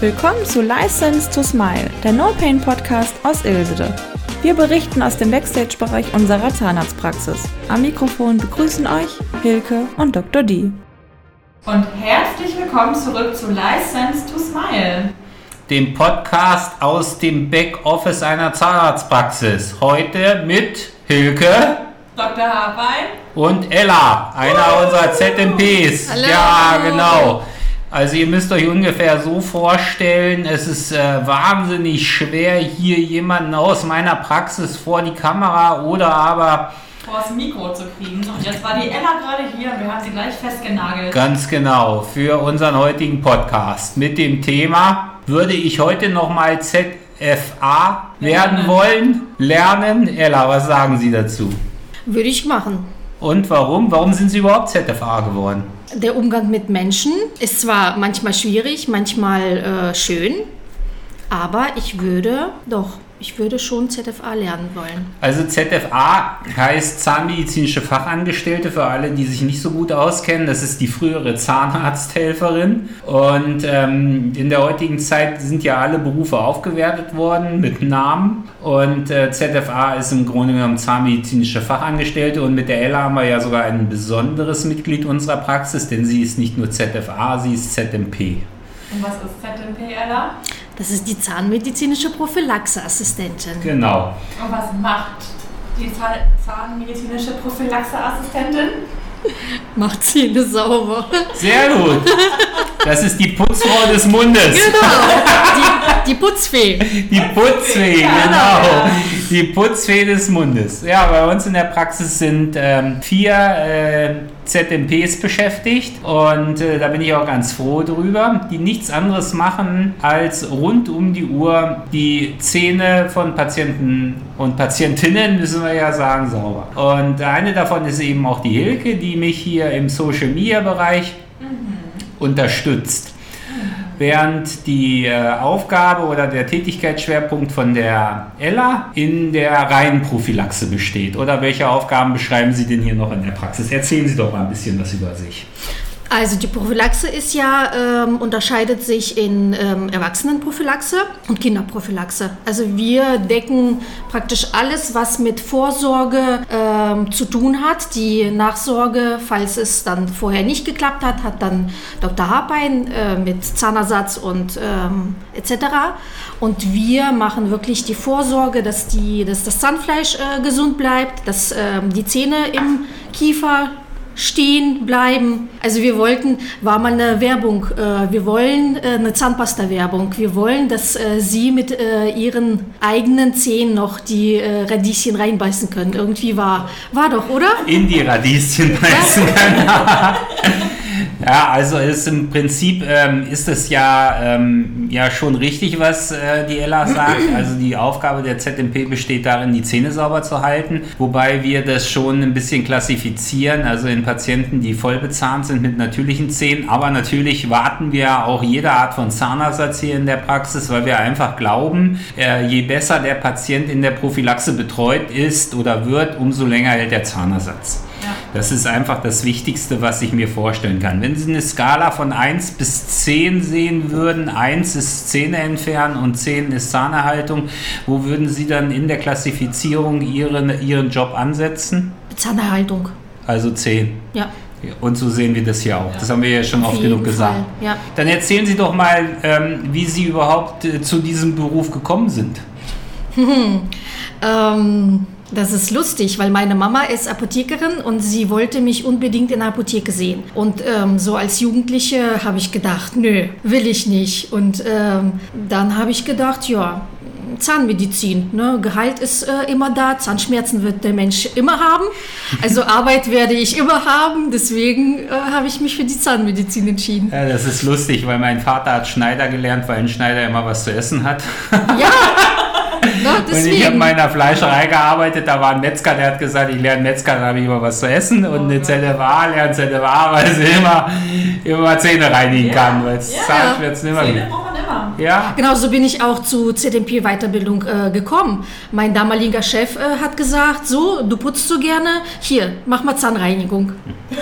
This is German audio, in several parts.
Willkommen zu License to Smile, der No Pain Podcast aus Ilsede. Wir berichten aus dem Backstage-Bereich unserer Zahnarztpraxis. Am Mikrofon begrüßen euch Hilke und Dr. D. Und herzlich willkommen zurück zu License to Smile, dem Podcast aus dem Backoffice einer Zahnarztpraxis. Heute mit Hilke. Dr. Habein. Und Ella, einer unserer ZMPs. Hallo. Ja, genau. Also ihr müsst euch ungefähr so vorstellen, es ist äh, wahnsinnig schwer, hier jemanden aus meiner Praxis vor die Kamera oder aber Vor das Mikro zu kriegen. Und jetzt war die Ella gerade hier und wir haben sie gleich festgenagelt. ganz genau für unseren heutigen Podcast mit dem Thema, würde ich heute nochmal ZFA werden wollen? Lernen? Ella, was sagen Sie dazu? Würde ich machen. Und warum? Warum sind Sie überhaupt ZFA geworden? Der Umgang mit Menschen ist zwar manchmal schwierig, manchmal äh, schön, aber ich würde doch, ich würde schon ZFA lernen wollen. Also ZFA heißt Zahnmedizinische Fachangestellte für alle, die sich nicht so gut auskennen. Das ist die frühere Zahnarzthelferin. Und ähm, in der heutigen Zeit sind ja alle Berufe aufgewertet worden mit Namen. Und äh, ZFA ist im Grunde genommen Zahnmedizinische Fachangestellte. Und mit der Ella haben wir ja sogar ein besonderes Mitglied unserer Praxis, denn sie ist nicht nur ZFA, sie ist ZMP. Und was ist ZMP, Ella? Das ist die zahnmedizinische Prophylaxeassistentin. Genau. Und was macht die Zahn zahnmedizinische Prophylaxeassistentin? Macht Zähne sauber. Sehr gut. Das ist die Putzfrau des Mundes. Genau, die, die Putzfee. Die Putzfee, genau. Die Putzfee des Mundes. Ja, bei uns in der Praxis sind ähm, vier äh, ZMPs beschäftigt und äh, da bin ich auch ganz froh drüber, die nichts anderes machen, als rund um die Uhr die Zähne von Patienten und Patientinnen, müssen wir ja sagen, sauber. Und eine davon ist eben auch die Hilke, die mich hier im Social Media Bereich unterstützt. Während die äh, Aufgabe oder der Tätigkeitsschwerpunkt von der Ella in der reinen Prophylaxe besteht. Oder welche Aufgaben beschreiben Sie denn hier noch in der Praxis? Erzählen Sie doch mal ein bisschen was über sich. Also die Prophylaxe ist ja, ähm, unterscheidet sich in ähm, Erwachsenenprophylaxe und Kinderprophylaxe. Also wir decken praktisch alles, was mit Vorsorge ähm, zu tun hat. Die Nachsorge, falls es dann vorher nicht geklappt hat, hat dann Dr. Harpein äh, mit Zahnersatz und ähm, etc. Und wir machen wirklich die Vorsorge, dass, die, dass das Zahnfleisch äh, gesund bleibt, dass ähm, die Zähne im Kiefer stehen bleiben. Also wir wollten, war mal eine Werbung, äh, wir wollen äh, eine Zahnpasta-Werbung. Wir wollen, dass äh, Sie mit Ihren eigenen Zähnen noch die Radieschen reinbeißen können. Irgendwie war, war doch, oder? In die Radieschen beißen kann. Ja, also ist im Prinzip ähm, ist es ja, ähm, ja schon richtig, was äh, die Ella sagt. Also die Aufgabe der ZMP besteht darin, die Zähne sauber zu halten, wobei wir das schon ein bisschen klassifizieren, also in Patienten, die voll bezahnt sind mit natürlichen Zähnen. Aber natürlich warten wir auch jede Art von Zahnersatz hier in der Praxis, weil wir einfach glauben, äh, je besser der Patient in der Prophylaxe betreut ist oder wird, umso länger hält der Zahnersatz. Das ist einfach das Wichtigste, was ich mir vorstellen kann. Wenn Sie eine Skala von 1 bis 10 sehen würden, 1 ist Zähne entfernen und 10 ist Zahnerhaltung, wo würden Sie dann in der Klassifizierung Ihren, Ihren Job ansetzen? Zahnerhaltung. Also 10. Ja. Und so sehen wir das hier auch. Das haben wir ja schon Auf oft genug gesagt. Ja. Dann erzählen Sie doch mal, ähm, wie Sie überhaupt äh, zu diesem Beruf gekommen sind. Ähm, das ist lustig, weil meine Mama ist Apothekerin und sie wollte mich unbedingt in der Apotheke sehen. Und ähm, so als Jugendliche habe ich gedacht, nö, will ich nicht. Und ähm, dann habe ich gedacht, ja, Zahnmedizin, ne? Gehalt ist äh, immer da, Zahnschmerzen wird der Mensch immer haben, also Arbeit werde ich immer haben, deswegen äh, habe ich mich für die Zahnmedizin entschieden. Ja, das ist lustig, weil mein Vater hat Schneider gelernt, weil ein Schneider immer was zu essen hat. Ja, ne, Und ich habe deswegen. in meiner Fleischerei gearbeitet, da war ein Metzger, der hat gesagt, ich lerne Metzger, dann habe ich immer was zu essen. Und eine ZFA lernt ZFA, weil sie immer, immer Zähne reinigen kann, weil es Ja. Immer Zähne gibt. braucht man immer. Ja. Ja. Genau so bin ich auch zu ZMP-Weiterbildung äh, gekommen. Mein damaliger Chef äh, hat gesagt, so, du putzt so gerne, hier, mach mal Zahnreinigung.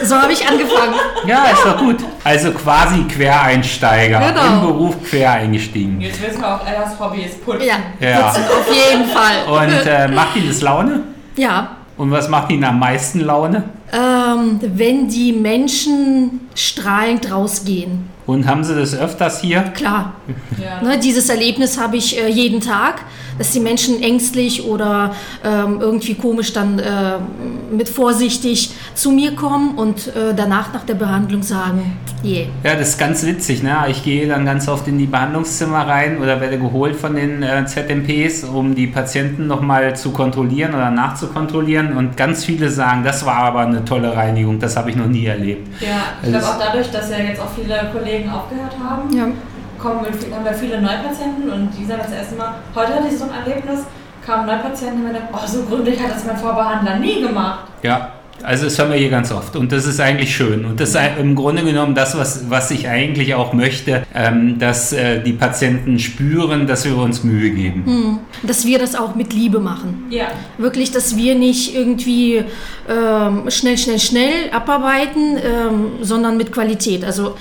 So habe ich angefangen. Ja, ist doch gut. Also quasi Quereinsteiger. Genau. Im Beruf quer eingestiegen. Jetzt wissen wir auch, Ellas Hobby ist Putzen. Ja, Ja. putzen auf jeden Fall. Und äh, macht Ihnen das Laune? Ja, Und was macht Ihnen am meisten Laune? ähm, wenn die Menschen strahlend rausgehen. Und haben Sie das öfters hier? Klar, Ja. Ne, dieses Erlebnis habe ich äh, jeden Tag, dass die Menschen ängstlich oder ähm, irgendwie komisch dann äh, mit vorsichtig zu mir kommen und äh, danach nach der Behandlung sagen, yeah. Ja, das ist ganz witzig. Ne? Ich gehe dann ganz oft in die Behandlungszimmer rein oder werde geholt von den äh, ZMPs, um die Patienten nochmal zu kontrollieren oder nachzukontrollieren. Und ganz viele sagen, das war aber eine tolle Reinigung, das habe ich noch nie erlebt. Ja, ich glaube Das- auch dadurch, dass ja jetzt auch viele Kollegen aufgehört haben, Ja. kommen wir, haben wir viele Neupatienten und die sagen das erste Mal, heute hatte ich so ein Erlebnis, kamen Neupatienten und haben gedacht, oh, so gründlich hat das mein Vorbehandler nie gemacht. Ja, also das hören wir hier ganz oft und das ist eigentlich schön und das ist im Grunde genommen das, was, was ich eigentlich auch möchte, ähm, dass äh, die Patienten spüren, dass wir uns Mühe geben. Dass wir das auch mit Liebe machen. Ja. Wirklich, dass wir nicht irgendwie ähm, schnell, schnell, schnell abarbeiten, ähm, sondern mit Qualität. Also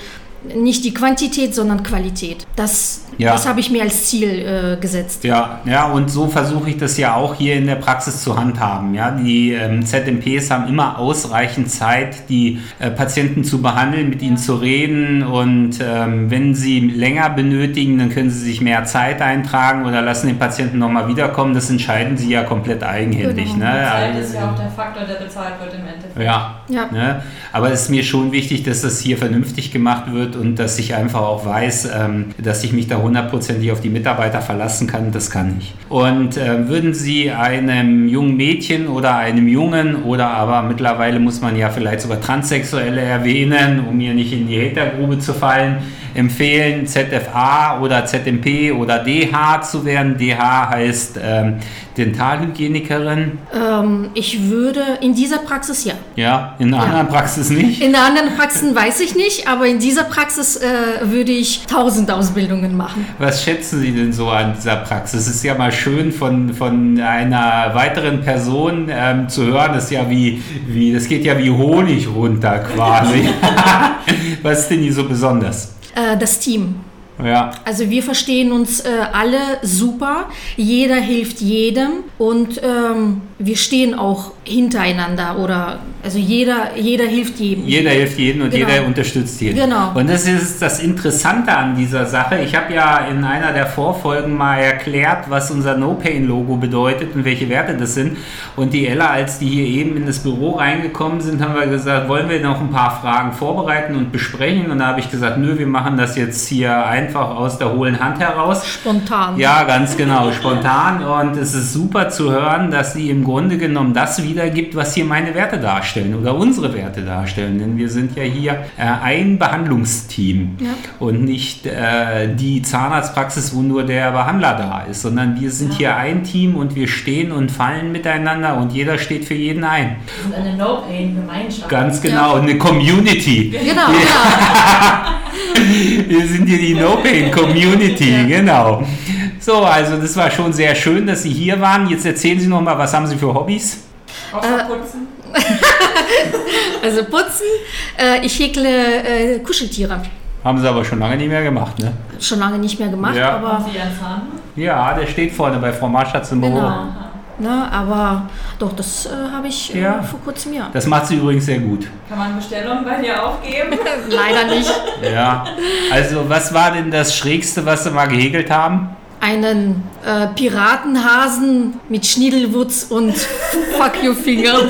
nicht die Quantität, sondern Qualität. Das, Ja. das habe ich mir als Ziel äh, gesetzt. Ja, ja, und so versuche ich das ja auch hier in der Praxis zu handhaben. Ja, die ähm, ZMPs haben immer ausreichend Zeit, die äh, Patienten zu behandeln, mit ihnen zu reden und ähm, wenn sie länger benötigen, dann können sie sich mehr Zeit eintragen oder lassen den Patienten nochmal wiederkommen. Das entscheiden sie ja komplett eigenhändig. Genau. Ne? Zeit Also- ist ja auch der Faktor, der bezahlt wird im Endeffekt. ja. Ja. Ne? Aber es ist mir schon wichtig, dass das hier vernünftig gemacht wird und dass ich einfach auch weiß, ähm, dass ich mich da hundertprozentig auf die Mitarbeiter verlassen kann. Das kann ich. Und äh, würden Sie einem jungen Mädchen oder einem Jungen oder aber mittlerweile muss man ja vielleicht sogar Transsexuelle erwähnen, um hier nicht in die Hatergrube zu fallen, empfehlen, ZFA oder ZMP oder DH zu werden? DH heißt ähm, Dentalhygienikerin. Ähm, ich würde in dieser Praxis ja. Ja, in einer Ja. anderen Praxis nicht. In der anderen Praxen weiß ich nicht, aber in dieser Praxis äh, würde ich tausend Ausbildungen machen. Was schätzen Sie denn so an dieser Praxis? Es ist ja mal schön von, von einer weiteren Person ähm, zu hören, das ist ja wie, wie, das geht ja wie Honig runter quasi. Was ist denn hier so besonders? Äh, das Team. Ja, Also wir verstehen uns äh, alle super, jeder hilft jedem. Und ähm, wir stehen auch hintereinander oder also jeder, jeder hilft jedem. jeder hilft jedem und Genau. jeder unterstützt jeden. Genau. Und das ist das Interessante an dieser Sache. Ich habe ja in einer der Vorfolgen mal erklärt, was unser No-Pain-Logo bedeutet und welche Werte das sind. Und die Ella, als die hier eben in das Büro reingekommen sind, haben wir gesagt, wollen wir noch ein paar Fragen vorbereiten und besprechen? Und da habe ich gesagt, nö, wir machen das jetzt hier einfach aus der hohlen Hand heraus. Spontan. Ja, ganz genau, spontan. Und es ist super zu hören, dass sie im Grunde genommen das wiedergibt, was hier meine Werte darstellen oder unsere Werte darstellen. Denn wir sind ja hier äh, ein Behandlungsteam Ja. und nicht äh, die Zahnarztpraxis, wo nur der Behandler da ist, sondern wir sind hier ein Team und wir stehen und fallen miteinander und jeder steht für jeden ein. Wir sind eine No-Pain-Gemeinschaft. Ganz genau, eine Community. Genau, genau. Wir sind hier die No Pain Community, genau. So, also das war schon sehr schön, dass Sie hier waren. Jetzt erzählen Sie noch mal, was haben Sie für Hobbys? Außer putzen. Also putzen, äh, ich häkle äh, Kuscheltiere. Haben Sie aber schon lange nicht mehr gemacht, ne? Schon lange nicht mehr gemacht, Ja. Haben aber, Sie Ihren Zahn? Ja, der steht vorne bei Frau Marschatz im Büro. Genau. ne, aber doch, das äh, habe ich äh, Ja. vor kurzem ja. Das macht sie übrigens sehr gut. Kann man Bestellungen bei dir aufgeben? Leider nicht. Ja. Also, was war denn das Schrägste, was Sie mal gehegelt haben? Einen äh, Piratenhasen mit Schniedelwutz und Fuck you Finger.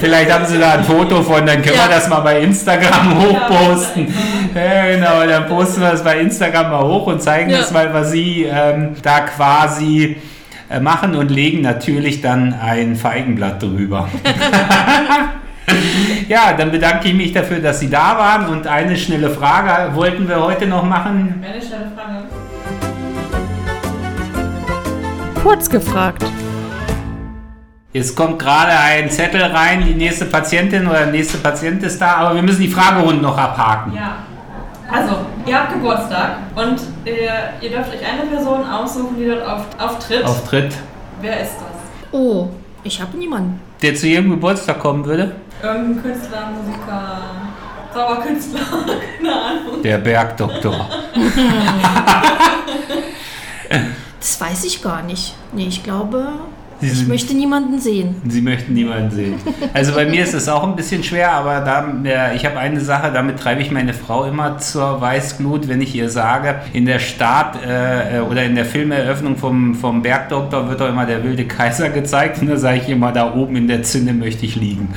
Vielleicht haben Sie da ein Foto von, dann können Ja. wir das mal bei Instagram hochposten. Ja, genau, dann posten wir das bei Instagram mal hoch und zeigen Ja. das mal, was Sie ähm, da quasi äh, machen und legen natürlich dann ein Feigenblatt drüber. ja, dann bedanke ich mich dafür, dass Sie da waren und eine schnelle Frage wollten wir heute noch machen. Eine schnelle Frage. Kurz gefragt. Jetzt kommt gerade ein Zettel rein, die nächste Patientin oder der nächste Patient ist da, aber wir müssen die Fragerunde noch abhaken. Ja. Also, ihr habt Geburtstag und ihr, ihr dürft euch eine Person aussuchen, die dort auf, auftritt. Auftritt, Wer ist das? Oh, ich habe niemanden. der zu ihrem Geburtstag kommen würde? Irgendein Künstler, Musiker, Zauberkünstler, keine Ahnung. Der Bergdoktor. Das weiß ich gar nicht. Nee, ich glaube, Sie ich möchte niemanden sehen. Sie möchten niemanden sehen. Also bei mir ist es auch ein bisschen schwer, aber da, äh, ich habe eine Sache, damit treibe ich meine Frau immer zur Weißglut, wenn ich ihr sage, in der Start äh, äh, oder in der Filmeröffnung vom, vom Bergdoktor wird doch immer der wilde Kaiser gezeigt und da sage ich immer, da oben in der Zinne möchte ich liegen.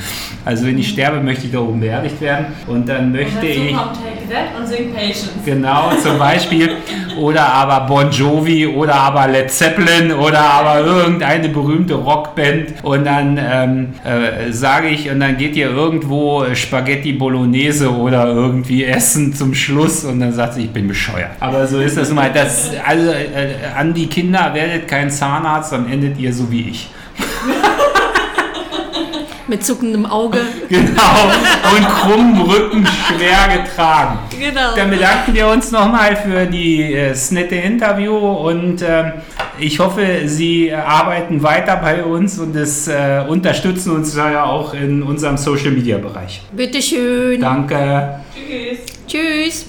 Also wenn ich sterbe, möchte ich da oben beerdigt werden und dann möchte ich... kommt That und Sing Patience. Genau, zum Beispiel. Oder aber Bon Jovi oder aber Led Zeppelin oder aber irgendeine berühmte Rockband. Und dann ähm, äh, sage ich, und dann geht ihr irgendwo Spaghetti Bolognese oder irgendwie essen zum Schluss und dann sagt sie, ich bin bescheuert. Aber so ist das mal. Das, also äh, an die Kinder, werdet kein Zahnarzt, dann endet ihr so wie ich. Mit zuckendem Auge. Genau. Und krummem Rücken schwer getragen. Genau. Dann bedanken wir uns nochmal für die, äh, das nette Interview und ähm, ich hoffe, Sie arbeiten weiter bei uns und es äh, unterstützen uns ja auch in unserem Social Media Bereich. Bitteschön. Danke. Tschüss. Tschüss.